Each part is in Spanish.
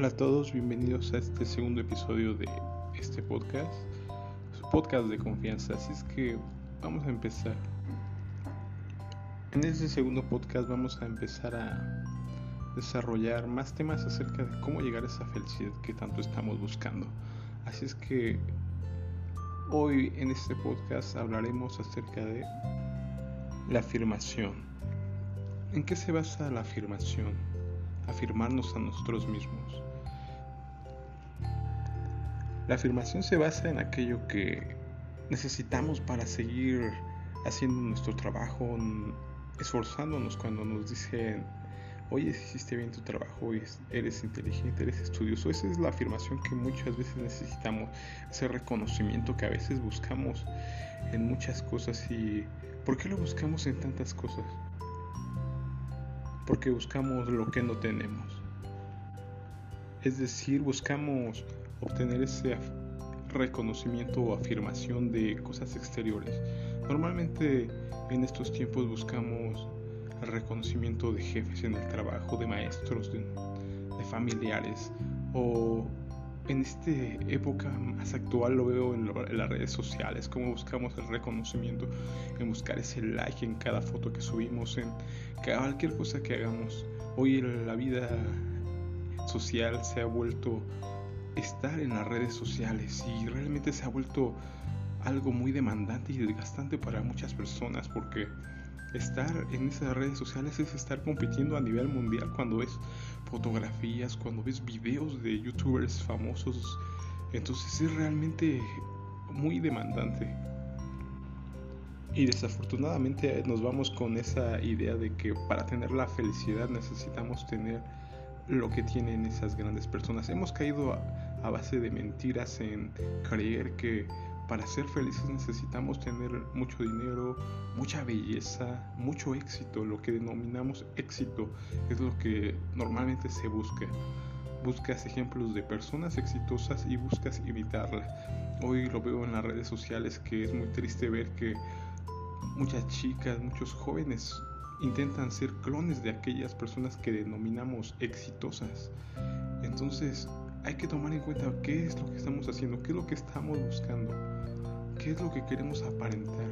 Hola a todos, bienvenidos a este segundo episodio de este podcast, su podcast de confianza. Así es que vamos a empezar. En este segundo podcast vamos a empezar a desarrollar más temas acerca de cómo llegar a esa felicidad que tanto estamos buscando. Así es que hoy en este podcast hablaremos acerca de la afirmación. ¿En qué se basa la afirmación? Afirmarnos a nosotros mismos. La afirmación se basa en aquello que necesitamos para seguir haciendo nuestro trabajo, esforzándonos cuando nos dicen, oye, hiciste bien tu trabajo, eres inteligente, eres estudioso. Esa es la afirmación que muchas veces necesitamos, ese reconocimiento que a veces buscamos en muchas cosas. ¿Y por qué lo buscamos en tantas cosas? Porque buscamos lo que no tenemos. Es decir, buscamos obtener ese reconocimiento o afirmación de cosas exteriores. Normalmente en estos tiempos buscamos el reconocimiento de jefes en el trabajo, de maestros, de, familiares o en esta época más actual lo veo en, en, las redes sociales, como buscamos el reconocimiento, en buscar ese like en cada foto que subimos, en cualquier cosa que hagamos. Hoy la vida social se ha vuelto estar en las redes sociales y realmente se ha vuelto algo muy demandante y desgastante para muchas personas porque estar en esas redes sociales es estar compitiendo a nivel mundial cuando ves fotografías, cuando ves videos de youtubers famosos. Entonces es realmente muy demandante. Y desafortunadamente nos vamos con esa idea de que para tener la felicidad necesitamos tener lo que tienen esas grandes personas. Hemos caído a, base de mentiras en creer que para ser felices necesitamos tener mucho dinero, mucha belleza, mucho éxito. Lo que denominamos éxito es lo que normalmente se busca. Buscas ejemplos de personas exitosas y buscas imitarlas. Hoy lo veo en las redes sociales que es muy triste ver que muchas chicas, muchos jóvenes intentan ser clones de aquellas personas que denominamos exitosas. Entonces hay que tomar en cuenta qué es lo que estamos haciendo, qué es lo que estamos buscando, qué es lo que queremos aparentar,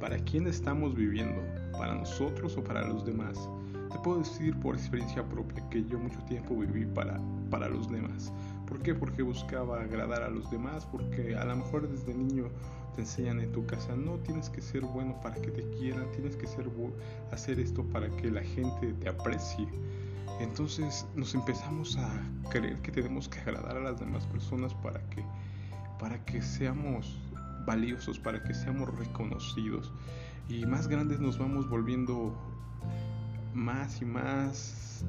para quién estamos viviendo, para nosotros o para los demás. Te puedo decir por experiencia propia que yo mucho tiempo viví para, para los demás. ¿Por qué? Porque buscaba agradar a los demás, porque a lo mejor desde niño te enseñan en tu casa, no tienes que ser bueno para que te quieran, tienes que ser hacer esto para que la gente te aprecie. Entonces nos empezamos a creer que tenemos que agradar a las demás personas para que, para que seamos valiosos, para que seamos reconocidos. Y más grandes nos vamos volviendo más y más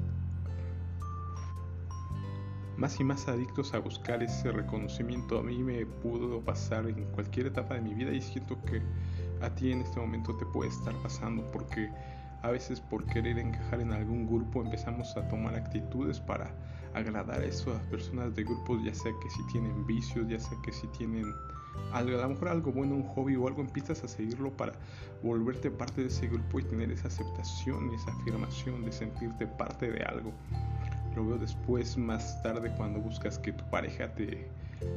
más y más adictos a buscar ese reconocimiento. A mí me pudo pasar en cualquier etapa de mi vida y siento que a ti en este momento te puede estar pasando porque a veces por querer encajar en algún grupo empezamos a tomar actitudes para agradar a esas personas de grupos, ya sea que si tienen vicios, ya sea que si tienen a lo mejor algo bueno, un hobby o algo, empiezas a seguirlo para volverte parte de ese grupo y tener esa aceptación, esa afirmación de sentirte parte de algo. Lo veo después, más tarde, cuando buscas que tu pareja te,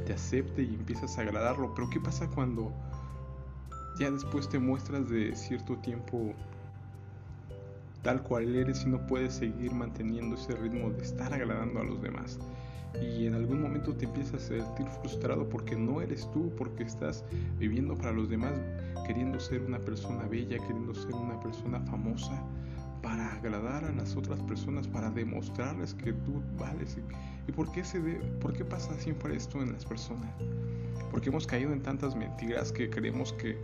te acepte y empiezas a agradarlo. Pero ¿qué pasa cuando ya después te muestras de cierto tiempo tal cual eres y no puedes seguir manteniendo ese ritmo de estar agradando a los demás? y en algún momento te empiezas a sentir frustrado porque no eres tú, porque estás viviendo para los demás, queriendo ser una persona bella, queriendo ser una persona famosa, para agradar a las otras personas, para demostrarles que tú vales. ¿Y por qué, se por qué pasa siempre esto en las personas? Porque hemos caído en tantas mentiras que creemos que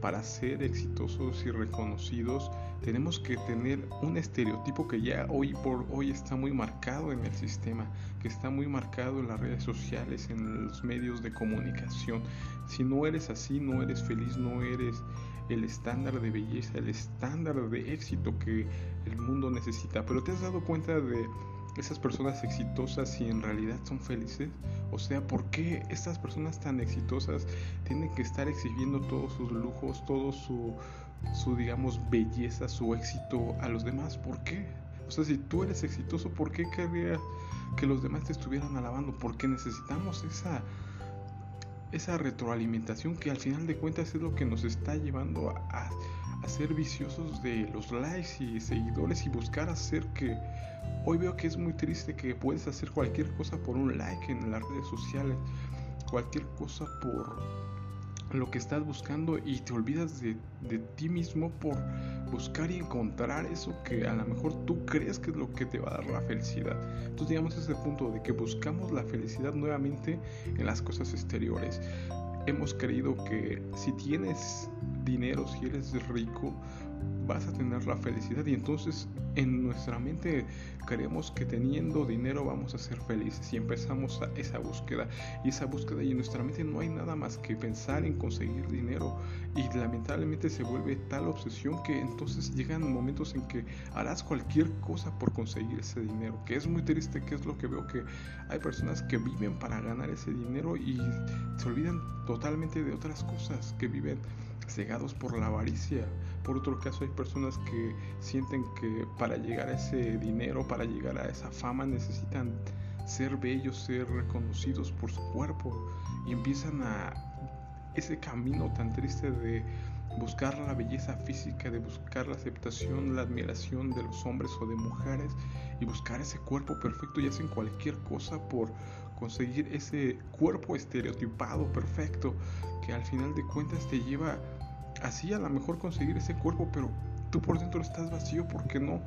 para ser exitosos y reconocidos tenemos que tener un estereotipo que ya hoy por hoy está muy marcado en el sistema, que está muy marcado en las redes sociales, en los medios de comunicación. Si no eres así, no eres feliz, no eres el estándar de belleza, el estándar de éxito que el mundo necesita. Pero ¿te has dado cuenta de esas personas exitosas si en realidad son felices? O sea, ¿por qué estas personas tan exitosas tienen que estar exhibiendo todos sus lujos, todo su, su digamos, belleza, su éxito a los demás? ¿Por qué? O sea, si tú eres exitoso, ¿por qué querrías que los demás te estuvieran alabando, porque necesitamos esa esa retroalimentación que al final de cuentas es lo que nos está llevando a, ser viciosos de los likes y seguidores y buscar hacer que hoy veo que es muy triste que puedes hacer cualquier cosa por un like en las redes sociales, cualquier cosa por lo que estás buscando y te olvidas de, ti mismo por buscar y encontrar eso que a lo mejor tú crees que es lo que te va a dar la felicidad. Entonces digamos ese punto de que buscamos la felicidad nuevamente en las cosas exteriores. Hemos creído que si tienes dinero, si eres rico, vas a tener la felicidad. Y entonces en nuestra mente creemos que teniendo dinero vamos a ser felices. Y empezamos a esa búsqueda. Y esa búsqueda y en nuestra mente no hay nada más que pensar en conseguir dinero. Y lamentablemente se vuelve tal obsesión que entonces llegan momentos en que harás cualquier cosa por conseguir ese dinero. Que es muy triste que es lo que veo que hay personas que viven para ganar ese dinero y se olvidan totalmente de otras cosas que viven cegados por la avaricia. Por otro caso, hay personas que sienten que para llegar a ese dinero, para llegar a esa fama, necesitan ser bellos, ser reconocidos por su cuerpo y empiezan a ese camino tan triste de buscar la belleza física, de buscar la aceptación, la admiración de los hombres o de mujeres y buscar ese cuerpo perfecto y hacen cualquier cosa por conseguir ese cuerpo estereotipado perfecto que al final de cuentas te lleva así a lo mejor conseguir ese cuerpo, pero tú por dentro estás vacío porque no,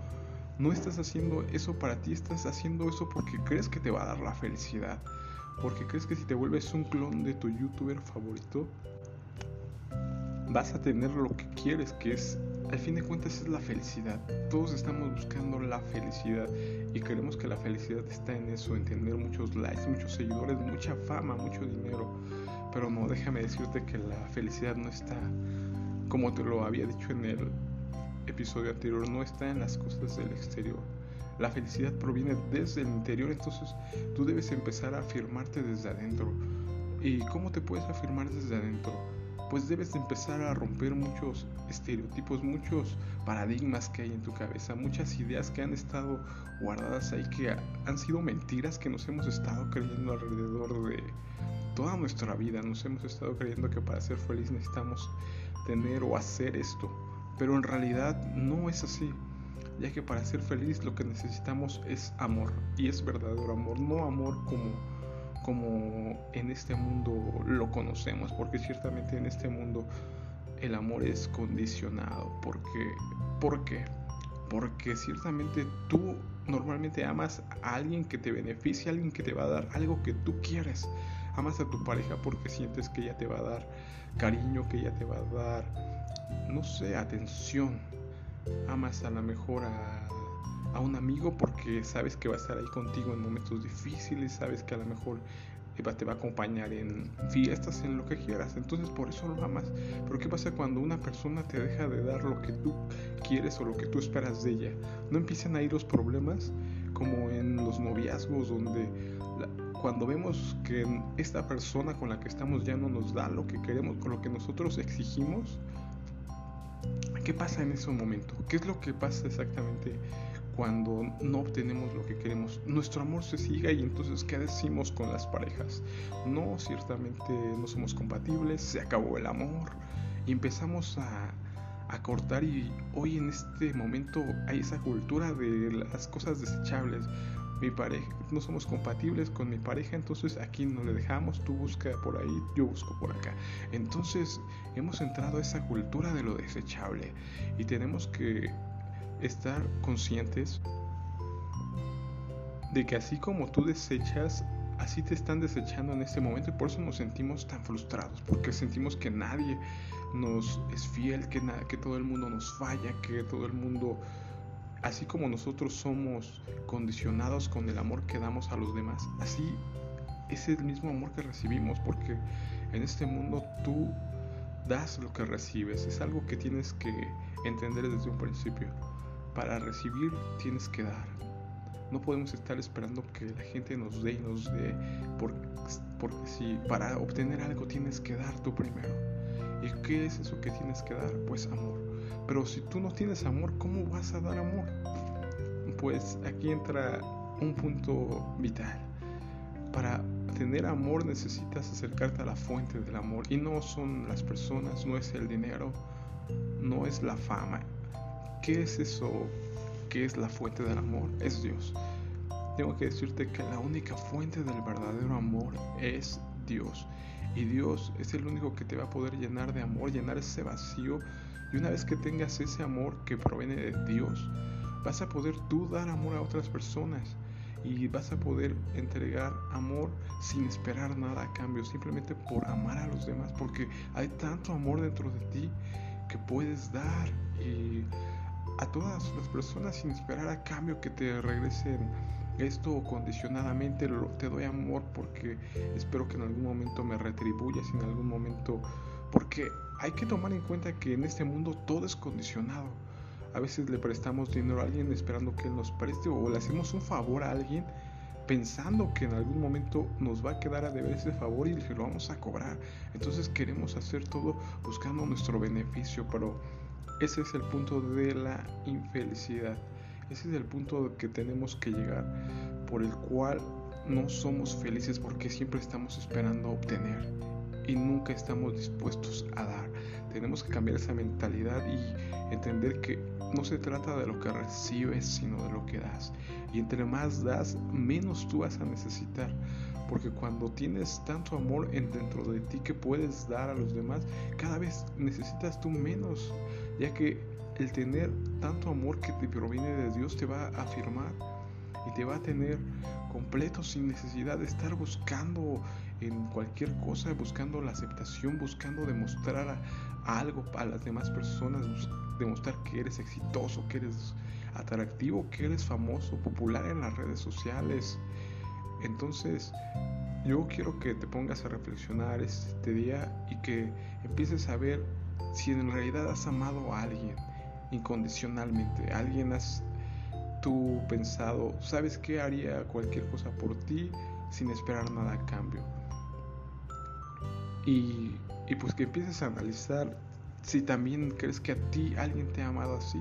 no estás haciendo eso para ti, estás haciendo eso porque crees que te va a dar la felicidad, porque crees que si te vuelves un clon de tu youtuber favorito, vas a tener lo que quieres, que es, al fin de cuentas, es la felicidad. Todos estamos buscando la felicidad y creemos que la felicidad está en eso, en tener muchos likes, muchos seguidores, mucha fama, mucho dinero. Pero no, déjame decirte que la felicidad no está como te lo había dicho en el episodio anterior, no está en las cosas del exterior. La felicidad proviene desde el interior, entonces tú debes empezar a afirmarte desde adentro. ¿Y cómo te puedes afirmar desde adentro? Pues debes empezar a romper muchos estereotipos, muchos paradigmas que hay en tu cabeza, muchas ideas que han estado guardadas ahí, que han sido mentiras que nos hemos estado creyendo alrededor de toda nuestra vida. Nos hemos estado creyendo que para ser feliz necesitamos tener o hacer esto, pero en realidad no es así, ya que para ser feliz lo que necesitamos es amor, y es verdadero amor, no amor como, como en este mundo lo conocemos, porque ciertamente en este mundo el amor es condicionado, porque, ¿por qué? Porque ciertamente tú normalmente amas a alguien que te beneficia, a alguien que te va a dar algo que tú quieres. Amas a tu pareja porque sientes que ella te va a dar cariño, que ella te va a dar, no sé, atención. Amas a lo mejor a, a un amigo porque sabes que va a estar ahí contigo en momentos difíciles, sabes que a lo mejor te va a acompañar en fiestas, en lo que quieras. Entonces por eso lo amas. Pero ¿qué pasa cuando una persona te deja de dar lo que tú quieres o lo que tú esperas de ella? ¿No empiezan a ir los problemas como en los noviazgos donde cuando vemos que esta persona con la que estamos ya no nos da lo que queremos, con lo que nosotros exigimos, ¿qué pasa en ese momento? ¿Qué es lo que pasa exactamente cuando no obtenemos lo que queremos? Nuestro amor se sigue y entonces ¿qué decimos con las parejas? No, ciertamente no somos compatibles, se acabó el amor y empezamos a, a cortar y hoy en este momento hay esa cultura de las cosas desechables mi pareja, no somos compatibles con mi pareja, entonces aquí no le dejamos, tú busca por ahí, yo busco por acá. Entonces hemos entrado a esa cultura de lo desechable y tenemos que estar conscientes de que así como tú desechas, así te están desechando en este momento y por eso nos sentimos tan frustrados, porque sentimos que nadie nos es fiel, que, que todo el mundo nos falla, que todo el mundo así como nosotros somos condicionados con el amor que damos a los demás, así es el mismo amor que recibimos, porque en este mundo tú das lo que recibes, es algo que tienes que entender desde un principio. Para recibir tienes que dar. No podemos estar esperando que la gente nos dé y nos dé, porque, porque si para obtener algo tienes que dar tú primero. ¿Y qué es eso que tienes que dar? Pues amor. Pero si tú no tienes amor, ¿cómo vas a dar amor? Pues aquí entra un punto vital. Para tener amor necesitas acercarte a la fuente del amor y no son las personas, no es el dinero, no es la fama. ¿Qué es eso? ¿Qué es la fuente del amor? Es Dios. Tengo que decirte que la única fuente del verdadero amor es Dios. Y Dios es el único que te va a poder llenar de amor, llenar ese vacío. Y una vez que tengas ese amor que proviene de Dios, vas a poder tú dar amor a otras personas y vas a poder entregar amor sin esperar nada a cambio, simplemente por amar a los demás, porque hay tanto amor dentro de ti que puedes dar y a todas las personas sin esperar a cambio que te regresen esto condicionadamente te doy amor porque espero que en algún momento me retribuyas en algún momento porque hay que tomar en cuenta que en este mundo todo es condicionado a veces le prestamos dinero a alguien esperando que él nos preste o le hacemos un favor a alguien pensando que en algún momento nos va a quedar a deber ese favor y que lo vamos a cobrar. Entonces queremos hacer todo buscando nuestro beneficio, pero ese es el punto de la infelicidad. Ese es el punto que tenemos que llegar, por el cual no somos felices porque siempre estamos esperando obtener y nunca estamos dispuestos a dar. Tenemos que cambiar esa mentalidad y entender que no se trata de lo que recibes, sino de lo que das. Y entre más das, menos tú vas a necesitar. Porque cuando tienes tanto amor en dentro de ti que puedes dar a los demás, cada vez necesitas tú menos. Ya que el tener tanto amor que te proviene de Dios te va a afirmar y te va a tener completo sin necesidad de estar buscando en cualquier cosa, buscando la aceptación, buscando demostrar algo a las demás personas, demostrar que eres exitoso, que eres atractivo, que eres famoso, popular en las redes sociales. Entonces, yo quiero que te pongas a reflexionar este día y que empieces a ver si en realidad has amado a alguien incondicionalmente, alguien has tú pensado, ¿sabes qué? Haría cualquier cosa por ti sin esperar nada a cambio. Y, y pues que empieces a analizar si también crees que a ti alguien te ha amado así,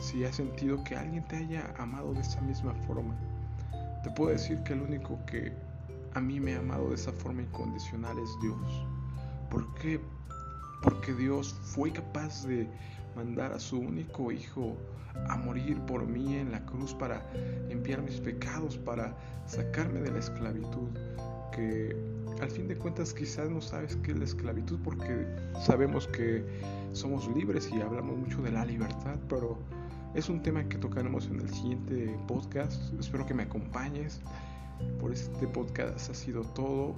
si has sentido que alguien te haya amado de esa misma forma. Te puedo decir que el único que a mí me ha amado de esa forma incondicional es Dios. ¿Por qué? Porque Dios fue capaz de mandar a su único hijo a morir por mí en la cruz para limpiar mis pecados, para sacarme de la esclavitud, que al fin de cuentas quizás no sabes qué es la esclavitud porque sabemos que somos libres y hablamos mucho de la libertad, pero es un tema que tocaremos en el siguiente podcast. Espero que me acompañes. Por este podcast ha sido todo.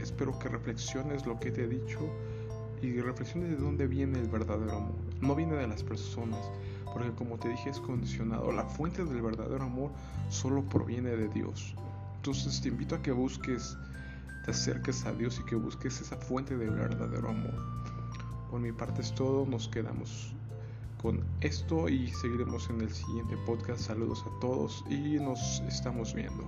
Espero que reflexiones lo que te he dicho y reflexiones de dónde viene el verdadero amor. No viene de las personas, porque como te dije es condicionado. La fuente del verdadero amor solo proviene de Dios. Entonces te invito a que busques te acerques a Dios y que busques esa fuente de verdadero amor. Por mi parte es todo, nos quedamos con esto y seguiremos en el siguiente podcast. Saludos a todos y nos estamos viendo.